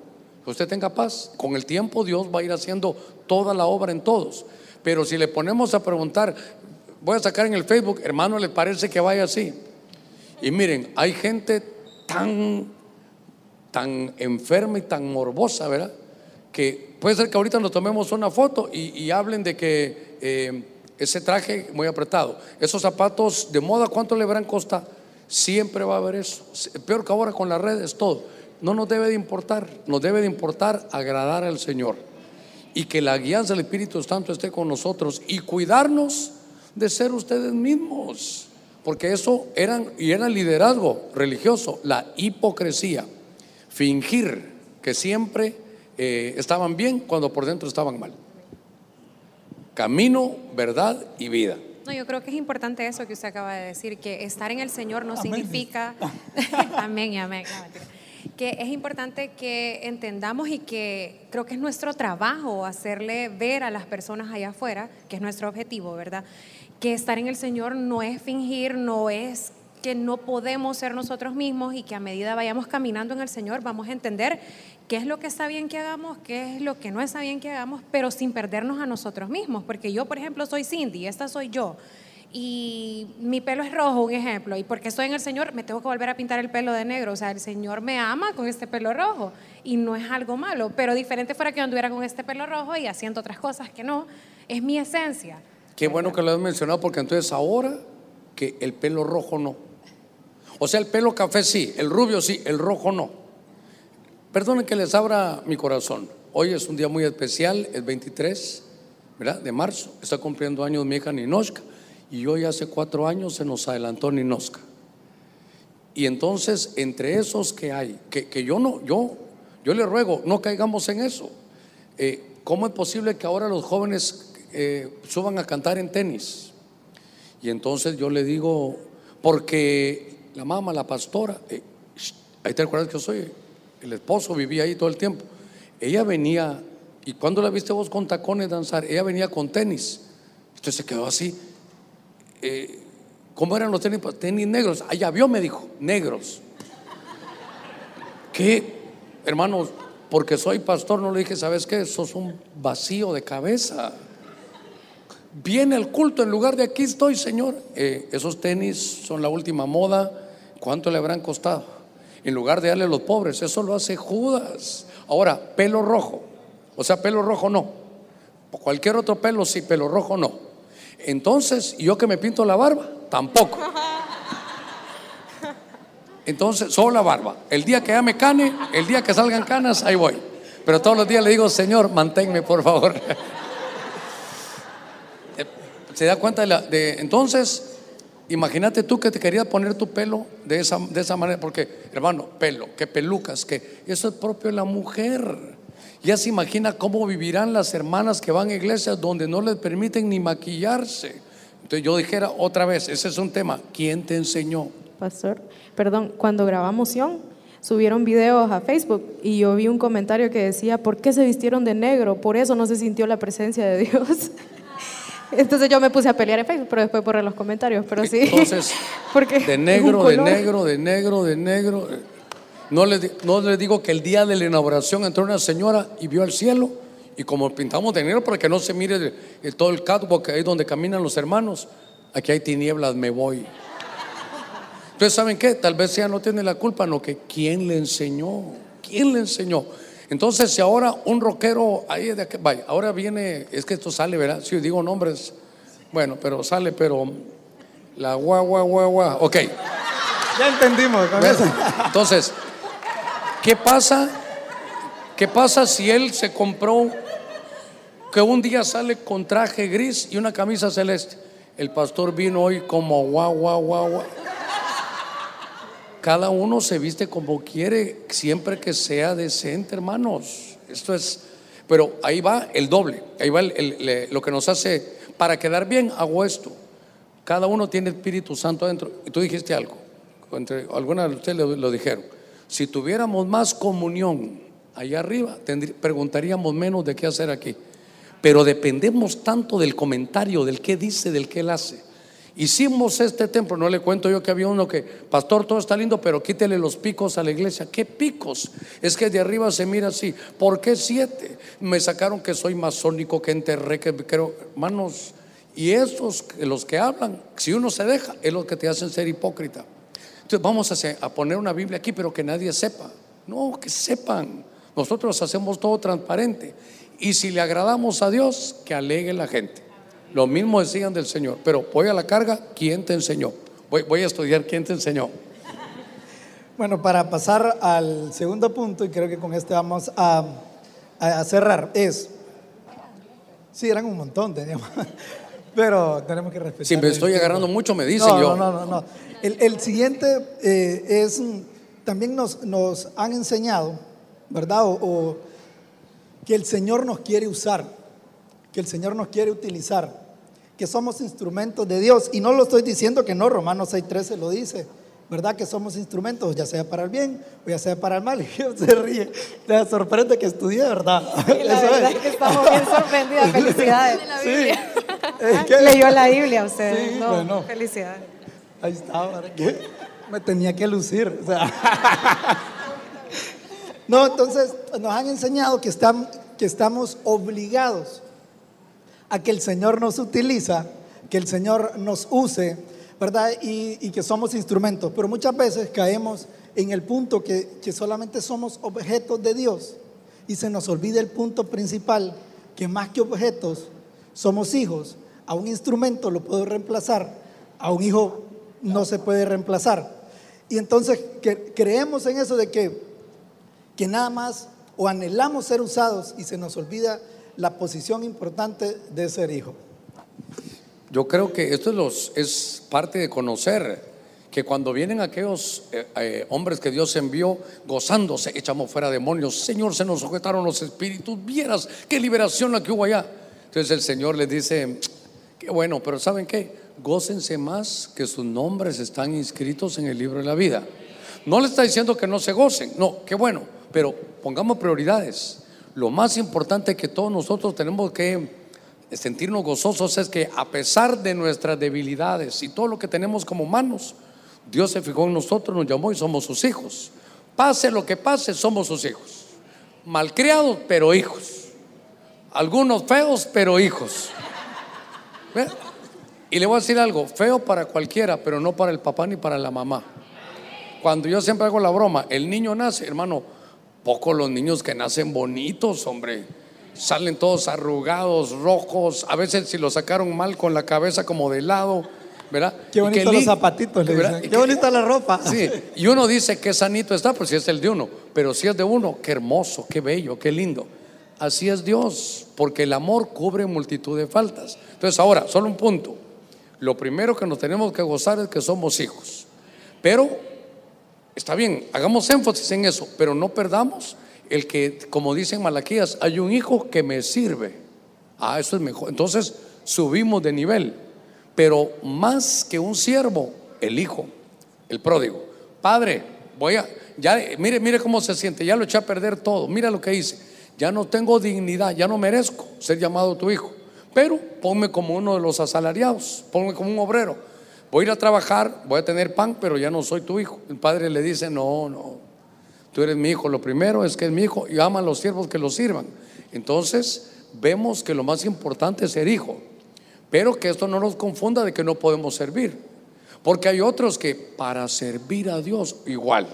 Usted tenga paz. Con el tiempo Dios va a ir haciendo toda la obra en todos. Pero si le ponemos a preguntar, voy a sacar en el Facebook, hermano, ¿le parece que vaya así? Y miren, hay gente tan, tan enferma y tan morbosa, ¿verdad? Que puede ser que ahorita nos tomemos una foto y, hablen de que eh, ese traje muy apretado, esos zapatos de moda, ¿cuánto le habrán costado? Siempre va a haber eso. Peor que ahora con las redes, todo. No nos debe de importar, nos debe de importar agradar al Señor y que la guianza del Espíritu Santo esté con nosotros y cuidarnos de ser ustedes mismos, porque eso eran y era liderazgo religioso, la hipocresía, fingir que siempre eh, estaban bien cuando por dentro estaban mal. Camino, verdad y vida. No, yo creo que es importante eso que usted acaba de decir, que estar en el Señor no Amén. significa, (laughs) amén y amén, no, que es importante que entendamos y que creo que es nuestro trabajo hacerle ver a las personas allá afuera, que es nuestro objetivo, ¿verdad? Que estar en el Señor no es fingir, no es que no podemos ser nosotros mismos y que a medida vayamos caminando en el Señor vamos a entender qué es lo que está bien que hagamos, qué es lo que no está bien que hagamos, pero sin perdernos a nosotros mismos, porque yo, por ejemplo, soy Cindy, esta soy yo, y mi pelo es rojo, un ejemplo, y porque estoy en el Señor me tengo que volver a pintar el pelo de negro, o sea, el Señor me ama con este pelo rojo, y no es algo malo, pero diferente fuera que yo anduviera con este pelo rojo y haciendo otras cosas que no, es mi esencia. Qué bueno que lo has mencionado porque entonces ahora que el pelo rojo no. O sea, el pelo café sí, el rubio sí, el rojo no. Perdonen que les abra mi corazón. Hoy es un día muy especial, el 23 ¿verdad? de marzo. Está cumpliendo años mi hija Ninoshka y hoy hace cuatro años se nos adelantó Ninoshka. Y entonces, entre esos que hay, que, que yo no, yo, yo le ruego, no caigamos en eso. Eh, ¿Cómo es posible que ahora los jóvenes eh, suban a cantar en tenis? Y entonces yo le digo, porque la mamá, la pastora, eh, ahí te acuerdas que yo soy el esposo, vivía ahí todo el tiempo. Ella venía, y cuando la viste vos con tacones danzar, ella venía con tenis. Entonces se quedó así. Eh, ¿Cómo eran los tenis? Pues, Tenis negros. Ah, ya vio, me dijo, negros. ¿Qué, hermanos? Porque soy pastor, no le dije, ¿sabes qué? Sos un vacío de cabeza. Viene el culto en lugar de aquí estoy, Señor. Eh, esos tenis son la última moda. ¿Cuánto le habrán costado? En lugar de darle a los pobres, eso lo hace Judas. Ahora, pelo rojo. O sea, pelo rojo no. Cualquier otro pelo sí, pelo rojo no. Entonces, ¿y yo que me pinto la barba? Tampoco. Entonces, solo la barba. El día que ya me cane, el día que salgan canas, ahí voy. Pero todos los días le digo, Señor, manténme, por favor. (laughs) ¿Se da cuenta de la.? De, entonces, imagínate tú que te querías poner tu pelo de esa, de esa manera, porque, hermano, pelo, que pelucas, que eso es propio de la mujer. Ya se imagina cómo vivirán las hermanas que van a iglesias donde no les permiten ni maquillarse. Entonces yo dijera otra vez, ese es un tema, ¿quién te enseñó? Pastor, perdón, cuando grabamos Sion, subieron videos a Facebook y yo vi un comentario que decía, ¿por qué se vistieron de negro? Por eso no se sintió la presencia de Dios. (laughs) Entonces yo me puse a pelear en Facebook, pero después borré los comentarios, pero sí. Entonces, (laughs) Porque de negro, de negro, de negro, de negro. No les, no les digo que el día de la inauguración entró una señora y vio al cielo y como pintamos de negro para que no se mire todo el catwalk ahí donde caminan los hermanos, aquí hay tinieblas, me voy. Entonces, ¿saben qué? Tal vez ella no tiene la culpa, no que quién le enseñó, quién le enseñó. Entonces, si ahora un rockero ahí de aquí, vaya, ahora viene, es que esto sale, ¿verdad? Si digo nombres, bueno, pero sale, pero la guau, guau, guau, ok. Ya entendimos. Entonces, ¿qué pasa? ¿Qué pasa si él se compró que un día sale con traje gris y una camisa celeste? El pastor vino hoy como guau, guau, guau, guau. Cada uno se viste como quiere, siempre que sea decente, hermanos. Esto es, pero ahí va el doble, ahí va el- lo que nos hace, para quedar bien, hago esto. Cada uno tiene Espíritu Santo adentro. Y tú dijiste algo, entre algunas de ustedes lo, dijeron. Si tuviéramos más comunión allá arriba, preguntaríamos menos de qué hacer aquí. Pero dependemos tanto del comentario, del qué dice, del qué él hace. Hicimos este templo, no le cuento yo que había uno que, pastor, todo está lindo, pero quítele los picos a la iglesia. ¿Qué picos? Es que de arriba se mira así. ¿Por qué siete? Me sacaron que soy masónico, que enterré, que creo, hermanos. Y esos, los que hablan, si uno se deja, es lo que te hacen ser hipócrita. Entonces vamos a, a poner una Biblia aquí, pero que nadie sepa. No, que sepan. Nosotros hacemos todo transparente. Y si le agradamos a Dios, que alegue la gente. Lo mismo decían del Señor. Pero voy a la carga, ¿quién te enseñó? Voy, voy a estudiar quién te enseñó. Bueno, para pasar al segundo punto, y creo que con este vamos a, a cerrar, es, sí, eran un montón, teníamos, (laughs) pero tenemos que respetar. Si me estoy agarrando mucho, me dicen no, yo. No, no, no, no. El, el siguiente eh, es, también nos, nos han enseñado, ¿verdad? O, o que el Señor nos quiere usar, que el Señor nos quiere utilizar, que somos instrumentos de Dios. Y no lo estoy diciendo que no, Romanos 6.13 lo dice, ¿verdad? Que somos instrumentos, ya sea para el bien o ya sea para el mal. (laughs) Y usted se ríe, te sorprende que estudié, ¿verdad? Y la Eso verdad es. es que estamos bien sorprendidas. (laughs) Felicidades. Sí. Es que- Leyó la Biblia usted. Sí, no, bueno. Felicidades. Ahí estaba, ¿verdad? que me tenía que lucir. o sea. (laughs) No, entonces nos han enseñado que, estamos que estamos obligados a que el Señor nos utiliza, que el Señor nos use, ¿verdad? Y, que somos instrumentos. Pero muchas veces caemos en el punto que, que solamente somos objetos de Dios y se nos olvida el punto principal, que más que objetos somos hijos. A un instrumento lo puedo reemplazar, a un hijo no se puede reemplazar. Y entonces que- creemos en eso de que, que nada más o anhelamos ser usados y se nos olvida la posición importante de ser hijo. Yo creo que esto es, los, es parte de conocer que cuando vienen aquellos eh, eh, hombres que Dios envió gozándose, echamos fuera demonios, Señor, se nos sujetaron los espíritus, vieras qué liberación la que hubo allá. Entonces el Señor les dice, qué bueno, pero ¿saben qué? Gócense más que sus nombres están inscritos en el libro de la vida. No le está diciendo que no se gocen, no, qué bueno, pero pongamos prioridades. Lo más importante que todos nosotros tenemos que sentirnos gozosos es que a pesar de nuestras debilidades y todo lo que tenemos como humanos, Dios se fijó en nosotros, nos llamó y somos sus hijos. Pase lo que pase, somos sus hijos. Malcriados, pero hijos. Algunos feos, pero hijos. Y le voy a decir algo, feo para cualquiera, pero no para el papá ni para la mamá. Cuando yo siempre hago la broma, el niño nace, hermano, poco los niños que nacen bonitos, hombre. Salen todos arrugados, rojos, a veces si lo sacaron mal con la cabeza como de lado, ¿verdad? Qué bonitos los zapatitos, le dicen. Qué bonita la ropa. Sí, y uno dice que sanito está, pues si es el de uno, pero si es de uno, qué hermoso, qué bello, qué lindo. Así es Dios, porque el amor cubre multitud de faltas. Entonces, ahora, solo un punto. Lo primero que nos tenemos que gozar es que somos hijos. Pero, está bien, hagamos énfasis en eso, pero no perdamos El que, como dicen Malaquías, hay un hijo que me sirve. Ah, eso es mejor. Entonces subimos de nivel. Pero más que un siervo, el hijo, el pródigo. Padre, voy a, ya, mire, mire cómo se siente, ya lo eché a perder todo. Mira lo que dice. Ya no tengo dignidad, ya no merezco ser llamado tu hijo. Pero ponme como uno de los asalariados, ponme como un obrero. Voy a ir a trabajar, voy a tener pan, pero ya no soy tu hijo. El padre le dice, no, no, tú eres mi hijo. Lo primero es que es mi hijo y ama a los siervos que lo sirvan. Entonces, vemos que lo más importante es ser hijo. Pero que esto no nos confunda de que no podemos servir. Porque hay otros que para servir a Dios igual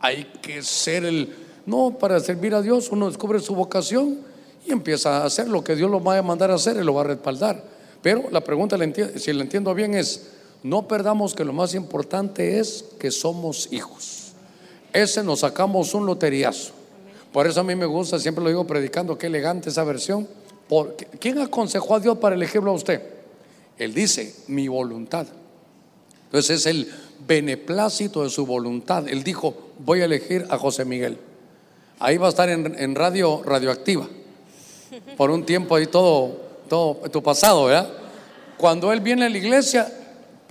hay que ser el... No, para servir a Dios uno descubre su vocación y empieza a hacer lo que Dios lo va a mandar a hacer y lo va a respaldar. Pero la pregunta, si la entiendo bien, es, no perdamos que lo más importante es que somos hijos. Ese nos sacamos un loteriazo. Por eso a mí me gusta, siempre lo digo predicando, qué elegante esa versión. Porque, ¿Quién aconsejó a Dios para elegirlo a usted? Él dice, mi voluntad. Entonces es el beneplácito de su voluntad. Él dijo, voy a elegir a José Miguel. Ahí va a estar en, radio radioactiva. Por un tiempo ahí todo, todo tu pasado, ¿verdad? Cuando él viene a la iglesia,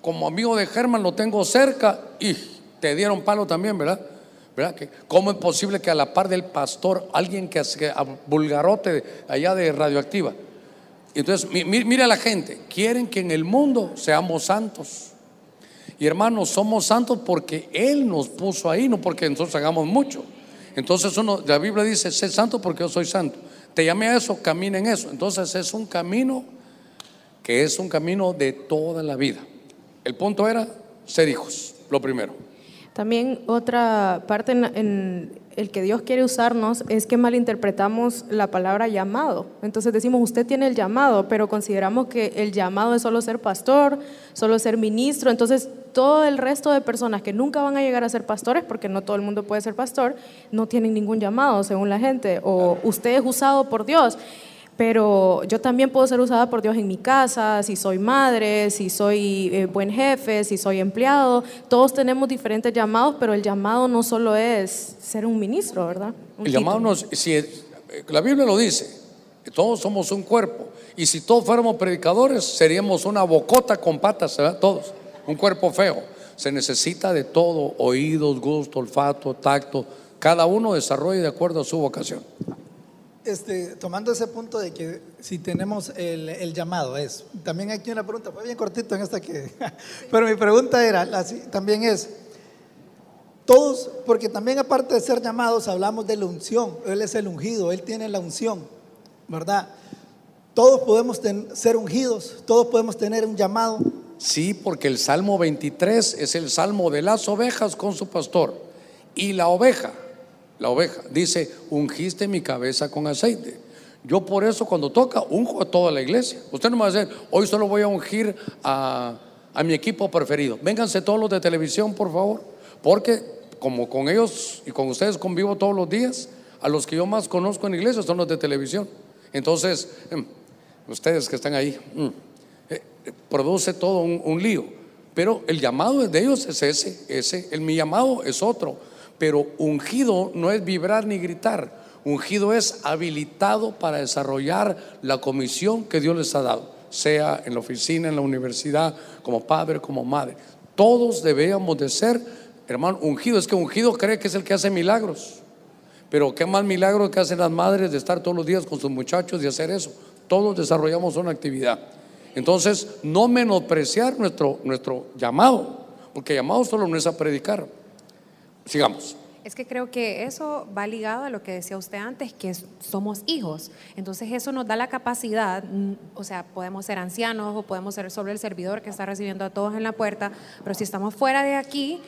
como amigo de Germán lo tengo cerca y te dieron palo también, ¿verdad? ¿verdad? ¿Cómo es posible que a la par del pastor, alguien que hace vulgarote allá de radioactiva? Entonces, mira a la gente, quieren que en el mundo seamos santos. Y hermanos, somos santos porque Él nos puso ahí, no porque nosotros hagamos mucho. Entonces uno, la Biblia dice, sé santo porque yo soy santo. Te llamé a eso, camina en eso. Entonces es un camino que es un camino de toda la vida. El punto era ser hijos, lo primero. También otra parte en, el que Dios quiere usarnos es que malinterpretamos la palabra llamado. Entonces decimos, usted tiene el llamado, pero consideramos que el llamado es solo ser pastor, solo ser ministro. Entonces todo el resto de personas que nunca van a llegar a ser pastores, porque no todo el mundo puede ser pastor, no tienen ningún llamado según la gente, o usted es usado por Dios pero yo también puedo ser usada por Dios en mi casa, si soy madre, si soy eh, buen jefe, si soy empleado. Todos tenemos diferentes llamados, pero el llamado no solo es ser un ministro, ¿verdad? el llamado no es, si la Biblia lo dice, todos somos un cuerpo. Y si todos fuéramos predicadores, seríamos una bocota con patas, ¿verdad? Todos, un cuerpo feo. Se necesita de todo, oídos, gusto, olfato, tacto. Cada uno desarrolla de acuerdo a su vocación. Este, tomando ese punto de que si tenemos el, llamado, es, también aquí una pregunta, fue bien cortito en esta que, (laughs) pero mi pregunta era, también es, todos, porque también aparte de ser llamados, hablamos de la unción, Él es el ungido, Él tiene la unción, ¿verdad? Todos podemos ser ungidos, todos podemos tener un llamado. Sí, porque el Salmo 23 es el Salmo de las ovejas con su pastor, y la oveja la oveja. Dice, ungiste mi cabeza con aceite. Yo por eso cuando toca, unjo a toda la iglesia. Usted no me va a decir, hoy solo voy a ungir a, mi equipo preferido. Vénganse todos los de televisión, por favor. Porque como con ellos y con ustedes convivo todos los días, a los que yo más conozco en iglesia son los de televisión. Entonces, em, ustedes que están ahí, mm, eh, eh, produce todo un, un lío. Pero el llamado de ellos es ese, ese. El mi llamado es otro. Pero ungido no es vibrar ni gritar. Ungido es habilitado para desarrollar la comisión que Dios les ha dado, sea en la oficina, en la universidad, como padre, como madre. Todos debemos de ser, hermano, ungido. Es que ungido cree que es el que hace milagros. Pero qué más milagro que hacen las madres de estar todos los días con sus muchachos y hacer eso. Todos desarrollamos una actividad. Entonces, no menospreciar nuestro, nuestro llamado, porque llamado solo no es a predicar. Sigamos. Es que creo que eso va ligado a lo que decía usted antes, que somos hijos. Entonces eso nos da la capacidad, mm, o sea, podemos ser ancianos o podemos ser sobre el servidor que está recibiendo a todos en la puerta, pero si estamos fuera de aquí,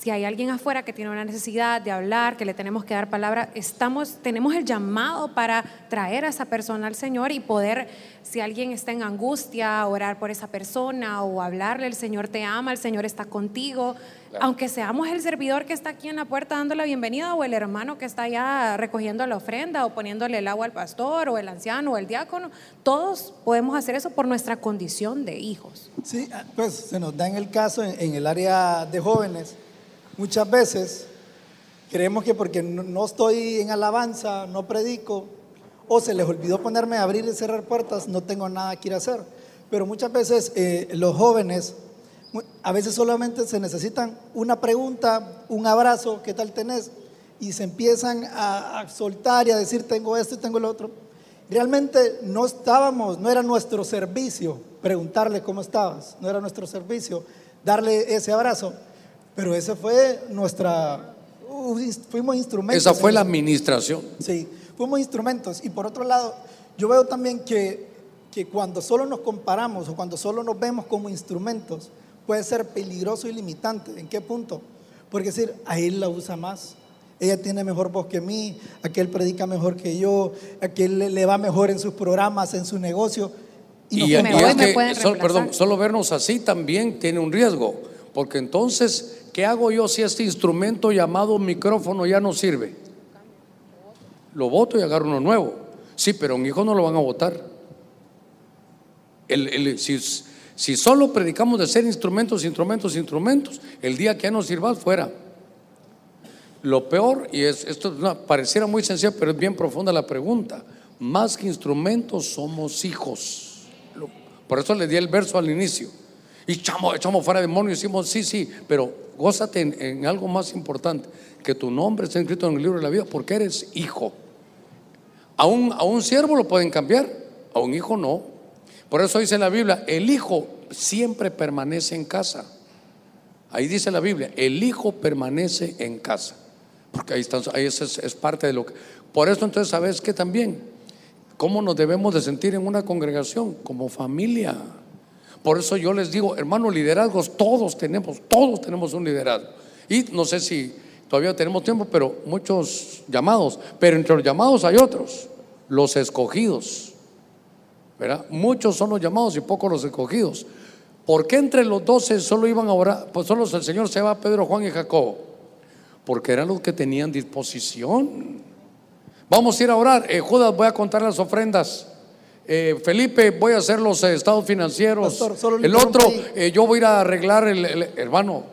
si hay alguien afuera que tiene una necesidad de hablar, que le tenemos que dar palabra, estamos, tenemos el llamado para traer a esa persona al Señor y poder, si alguien está en angustia, orar por esa persona o hablarle, el Señor te ama, el Señor está contigo. Aunque seamos el servidor que está aquí en la puerta dando la bienvenida o el hermano que está allá recogiendo la ofrenda o poniéndole el agua al pastor o el anciano o el diácono, todos podemos hacer eso por nuestra condición de hijos. Sí, pues se nos da en el caso en el área de jóvenes muchas veces Creemos que porque no, estoy en alabanza, no predico, o se les olvidó ponerme a abrir y cerrar puertas, no tengo nada que ir a hacer. Pero muchas veces eh, los jóvenes, a veces solamente se necesitan una pregunta, un abrazo, ¿qué tal tenés? Y se empiezan a, a soltar y a decir, tengo esto y tengo lo otro. Realmente no estábamos, no era nuestro servicio preguntarle cómo estabas, no era nuestro servicio darle ese abrazo, pero ese fue nuestra, uh, fuimos instrumentos. Esa fue la administración. Sí, fuimos instrumentos. Y por otro lado, yo veo también que, que cuando solo nos comparamos o cuando solo nos vemos como instrumentos, puede ser peligroso y limitante. ¿En qué punto? Porque decir, a él la usa más. Ella tiene mejor voz que mí, aquel predica mejor que yo, aquel le, le va mejor en sus programas, en su negocio. Y, y me es voy, comparamos. me que pueden sol- reemplazar. perdón, solo vernos así también tiene un riesgo, porque entonces, ¿qué hago yo si este instrumento llamado micrófono ya no sirve? Lo voto y agarro uno nuevo. Sí, pero un hijo no lo van a votar. El- el- si, si solo predicamos de ser instrumentos, instrumentos, instrumentos, el día que ya no sirvas, fuera. Lo peor, y es, esto pareciera muy sencillo, pero es bien profunda la pregunta. Más que instrumentos, somos hijos. Por eso le di el verso al inicio. Y echamos, echamos fuera demonios decimos, sí, sí, pero gózate en, algo más importante, que tu nombre esté escrito en el libro de la vida, porque eres hijo. A un, a un siervo lo pueden cambiar, a un hijo no. Por eso dice la Biblia, el hijo siempre permanece en casa. Ahí dice la Biblia, el hijo permanece en casa. Porque ahí, están, ahí es, es- parte de lo que... Por eso entonces, ¿sabes qué también? ¿Cómo nos debemos de sentir en una congregación? Como familia. Por eso yo les digo, hermanos, liderazgos, todos tenemos, todos tenemos un liderazgo. Y no sé si todavía tenemos tiempo, pero muchos llamados. Pero entre los llamados hay otros, los escogidos. ¿verdad? Muchos son los llamados y pocos los escogidos. ¿Por qué entre los doce solo iban a orar? Pues solo el Señor se va Pedro, Juan y Jacobo. Porque eran los que tenían disposición. Vamos a ir a orar. Eh, Judas, voy a contar las ofrendas. Eh, Felipe, voy a hacer los eh, estados financieros. Pastor, el otro, eh, yo voy a ir a arreglar el, el- hermano.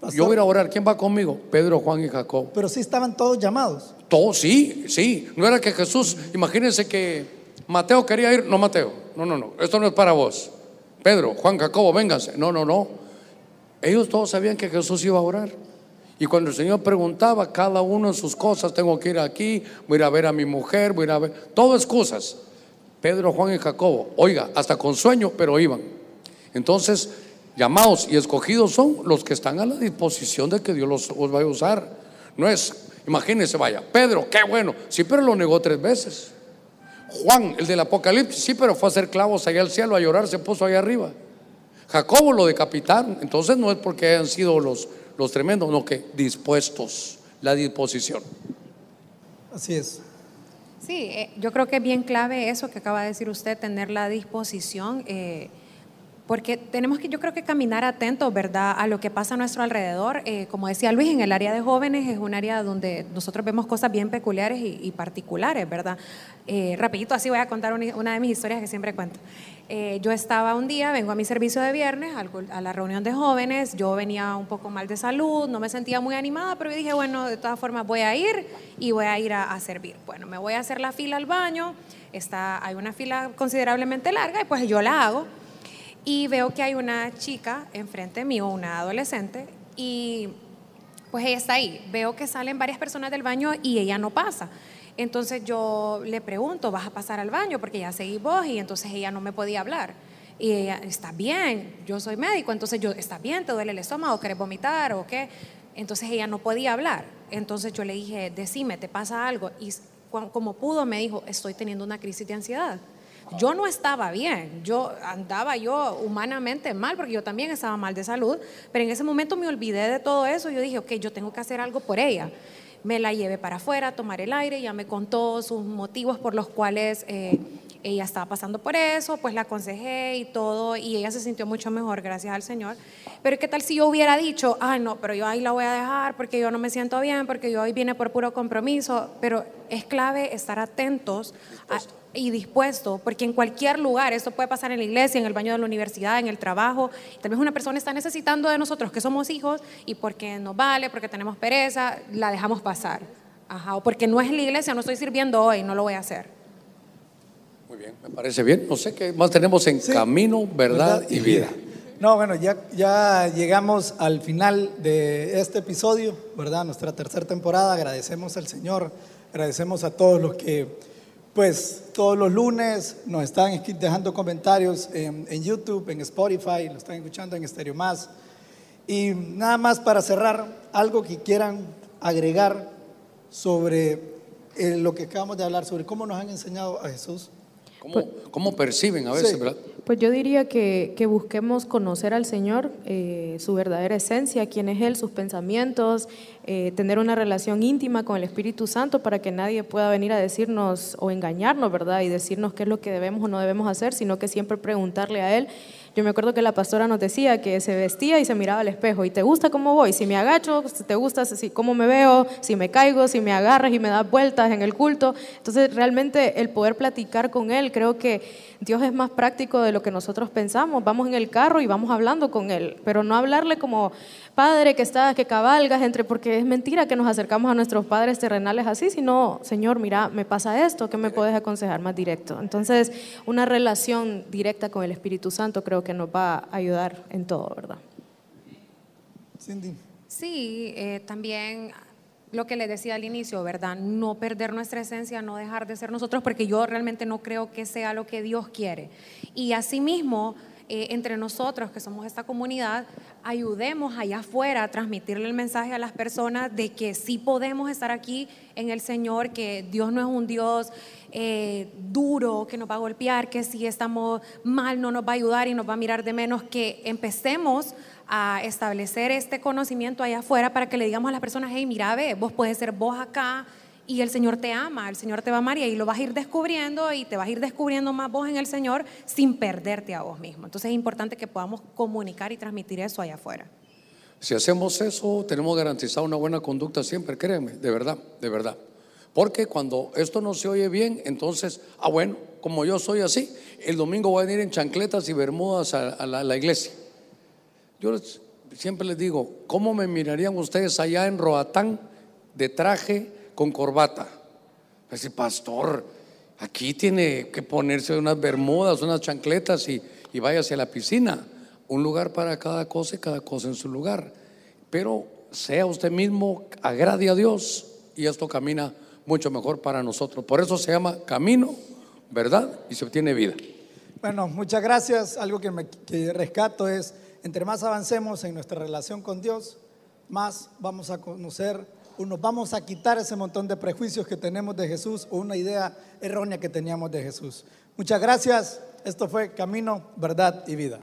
Pastor, Yo voy a ir a orar. ¿Quién va conmigo? Pedro, Juan y Jacob. Pero sí estaban todos llamados. Todo, sí, sí. No era que Jesús, imagínense que Mateo quería ir, no Mateo, no, no, no, esto no es para vos. Pedro, Juan, Jacobo, vénganse. No, no, no. Ellos todos sabían que Jesús iba a orar. Y cuando el Señor preguntaba, cada uno en sus cosas, tengo que ir aquí, voy a ir a ver a mi mujer, voy a ir a ver, todo excusas. Pedro, Juan y Jacobo, oiga, hasta con sueño, pero iban. Entonces, llamados y escogidos son los que están a la disposición de que Dios los, los vaya a usar. No es, imagínense, vaya, Pedro, qué bueno, sí, pero lo negó tres veces. Juan, el del Apocalipsis, sí, pero fue a hacer clavos allá al cielo, a llorar, se puso allá arriba. Jacobo lo decapitaron, entonces no es porque hayan sido los, los tremendos, no que dispuestos, la disposición. Así es. Sí, eh, yo creo que es bien clave eso que acaba de decir usted, tener la disposición, eh, porque tenemos que, yo creo que caminar atentos, ¿verdad?, a lo que pasa a nuestro alrededor. Eh, como decía Luis, en el área de jóvenes es un área donde nosotros vemos cosas bien peculiares y, particulares, ¿verdad? Eh, rapidito, así voy a contar una de mis historias que siempre cuento. Eh, yo estaba un día, vengo a mi servicio de viernes, a la reunión de jóvenes, yo venía un poco mal de salud, no me sentía muy animada, pero yo dije, bueno, de todas formas voy a ir y voy a ir a, a servir. Bueno, me voy a hacer la fila al baño, está, hay una fila considerablemente larga y pues yo la hago y veo que hay una chica enfrente mío, una adolescente, y pues ella está ahí. Veo que salen varias personas del baño y ella no pasa. Entonces yo le pregunto, ¿vas a pasar al baño? Porque ya seguí vos y entonces ella no me podía hablar. Y ella, está bien, yo soy médico, entonces yo, está bien, te duele el estómago, querés vomitar o qué. Entonces ella no podía hablar. Entonces yo le dije, decime, ¿te pasa algo? Y como pudo me dijo, estoy teniendo una crisis de ansiedad. Yo no estaba bien, yo andaba yo humanamente mal porque yo también estaba mal de salud, pero en ese momento me olvidé de todo eso, yo dije, ok, yo tengo que hacer algo por ella. Me la llevé para afuera a tomar el aire, ya me contó sus motivos por los cuales eh, ella estaba pasando por eso, pues la aconsejé y todo, y ella se sintió mucho mejor, gracias al Señor. Pero ¿qué tal si yo hubiera dicho, ay no, pero yo ahí la voy a dejar porque yo no me siento bien, porque yo hoy vine por puro compromiso? Pero es clave estar atentos a, y dispuesto, porque en cualquier lugar, esto puede pasar en la iglesia, en el baño de la universidad, en el trabajo, tal vez una persona está necesitando de nosotros que somos hijos y porque nos vale, porque tenemos pereza, la dejamos pasar. Ajá, o porque no es la iglesia, no estoy sirviendo hoy, no lo voy a hacer. Muy bien, me parece bien. No sé qué más tenemos en Sí. camino, verdad, y vida. No, bueno, ya, ya llegamos al final de este episodio, ¿verdad? Nuestra tercera temporada. Agradecemos al Señor, agradecemos a todos los que, pues, todos los lunes nos están dejando comentarios en, en YouTube, en Spotify, lo están escuchando en Estéreo Más. Y nada más para cerrar, algo que quieran agregar sobre eh, lo que acabamos de hablar, sobre cómo nos han enseñado a Jesús. ¿Cómo, cómo perciben a veces, Sí. verdad? Pues yo diría que, que busquemos conocer al Señor, eh, su verdadera esencia, quién es Él, sus pensamientos, eh, tener una relación íntima con el Espíritu Santo para que nadie pueda venir a decirnos o engañarnos, ¿verdad? Y decirnos qué es lo que debemos o no debemos hacer, sino que siempre preguntarle a Él. Yo me acuerdo que la pastora nos decía que se vestía y se miraba al espejo. ¿Y te gusta cómo voy? Si me agacho, ¿te gusta si, cómo me veo? Si me caigo, si me agarras y me das vueltas en el culto. Entonces, realmente el poder platicar con Él, creo que Dios es más práctico de lo que nosotros pensamos. Vamos en el carro y vamos hablando con Él, pero no hablarle como Padre que estás, que cabalgas entre, porque es mentira que nos acercamos a nuestros padres terrenales así, sino, Señor, mira, me pasa esto, ¿qué me puedes aconsejar más directo? Entonces, una relación directa con el Espíritu Santo creo que nos va a ayudar en todo, ¿verdad? Cindy. Sí, eh, también lo que les decía al inicio, ¿verdad? No perder nuestra esencia, no dejar de ser nosotros, porque yo realmente no creo que sea lo que Dios quiere. Y asimismo, eh, entre nosotros que somos esta comunidad, ayudemos allá afuera a transmitirle el mensaje a las personas de que sí podemos estar aquí en el Señor, que Dios no es un Dios eh, duro que nos va a golpear, que si estamos mal no nos va a ayudar y nos va a mirar de menos, que empecemos a establecer este conocimiento allá afuera para que le digamos a las personas, hey, mira, ve, vos puedes ser vos acá y el Señor te ama, el Señor te va a amar y lo vas a ir descubriendo y te vas a ir descubriendo más vos en el Señor sin perderte a vos mismo. Entonces es importante que podamos comunicar y transmitir eso allá afuera. Si hacemos eso, tenemos garantizada una buena conducta siempre, créeme, de verdad, de verdad. Porque cuando esto no se oye bien, entonces, ah, bueno, como yo soy así, el domingo voy a venir en chancletas y bermudas a, la, iglesia. Yo siempre les digo, ¿cómo me mirarían ustedes allá en Roatán de traje con corbata? Ese pastor, aquí tiene que ponerse unas bermudas, unas chancletas y, y váyase a la piscina. Un lugar para cada cosa y cada cosa en su lugar. Pero sea usted mismo, agrade a Dios y esto camina mucho mejor para nosotros. Por eso se llama camino, ¿verdad? Y se obtiene vida. Bueno, muchas gracias. Algo que, me, que rescato es, entre más avancemos en nuestra relación con Dios, más vamos a conocer nos vamos a quitar ese montón de prejuicios que tenemos de Jesús o una idea errónea que teníamos de Jesús. Muchas gracias. Esto fue Camino, Verdad y Vida.